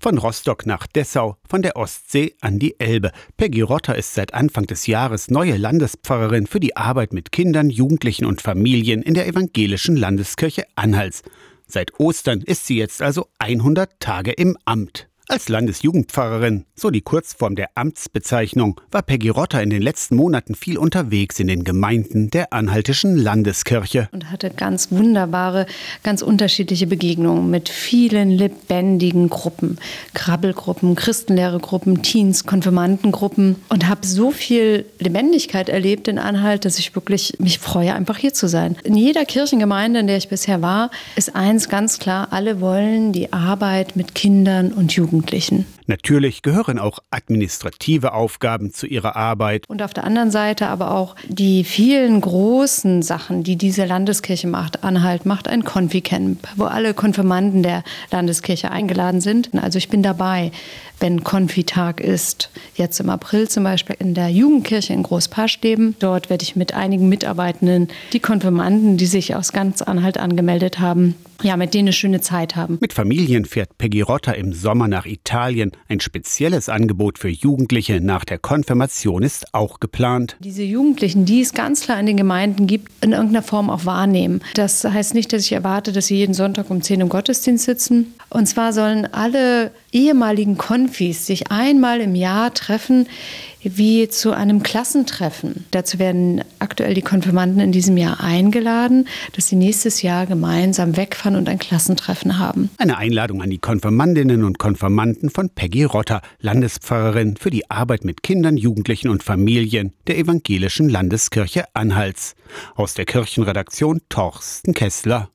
Von Rostock nach Dessau, von der Ostsee an die Elbe. Peggy Rotter ist seit Anfang des Jahres neue Landespfarrerin für die Arbeit mit Kindern, Jugendlichen und Familien in der evangelischen Landeskirche Anhals. Seit Ostern ist sie jetzt also 100 Tage im Amt. Als Landesjugendpfarrerin, so die Kurzform der Amtsbezeichnung, war Peggy Rotter in den letzten Monaten viel unterwegs in den Gemeinden der Anhaltischen Landeskirche. Und hatte ganz wunderbare, ganz unterschiedliche Begegnungen mit vielen lebendigen Gruppen. Krabbelgruppen, Christenlehregruppen, Teens, Konfirmandengruppen. Und habe so viel Lebendigkeit erlebt in Anhalt, dass ich wirklich mich freue, einfach hier zu sein. In jeder Kirchengemeinde, in der ich bisher war, ist eins ganz klar, alle wollen die Arbeit mit Kindern und Jugendlichen. Jugendlichen. Natürlich gehören auch administrative Aufgaben zu ihrer Arbeit. Und auf der anderen Seite aber auch die vielen großen Sachen, die diese Landeskirche macht. Anhalt macht ein Konfi-Camp, wo alle Konfirmanden der Landeskirche eingeladen sind. Also ich bin dabei, wenn Konfitag ist. Jetzt im April zum Beispiel in der Jugendkirche in Großpaschleben. Dort werde ich mit einigen Mitarbeitenden, die Konfirmanden, die sich aus ganz Anhalt angemeldet haben, ja, mit denen eine schöne Zeit haben. Mit Familien fährt Peggy Rotter im Sommer nach Italien. Ein spezielles Angebot für Jugendliche nach der Konfirmation ist auch geplant. Diese Jugendlichen, die es ganz klar in den Gemeinden gibt, in irgendeiner Form auch wahrnehmen. Das heißt nicht, dass ich erwarte, dass sie jeden Sonntag um 10 im Gottesdienst sitzen. Und zwar sollen alle ehemaligen Konfis sich einmal im Jahr treffen, wie zu einem Klassentreffen. Dazu werden aktuell die Konfirmanden in diesem Jahr eingeladen, dass sie nächstes Jahr gemeinsam wegfahren und ein Klassentreffen haben. Eine Einladung an die Konfirmandinnen und Konfirmanden von Peggy Rotter, Landespfarrerin für die Arbeit mit Kindern, Jugendlichen und Familien der evangelischen Landeskirche Anhals. Aus der Kirchenredaktion Torsten Kessler.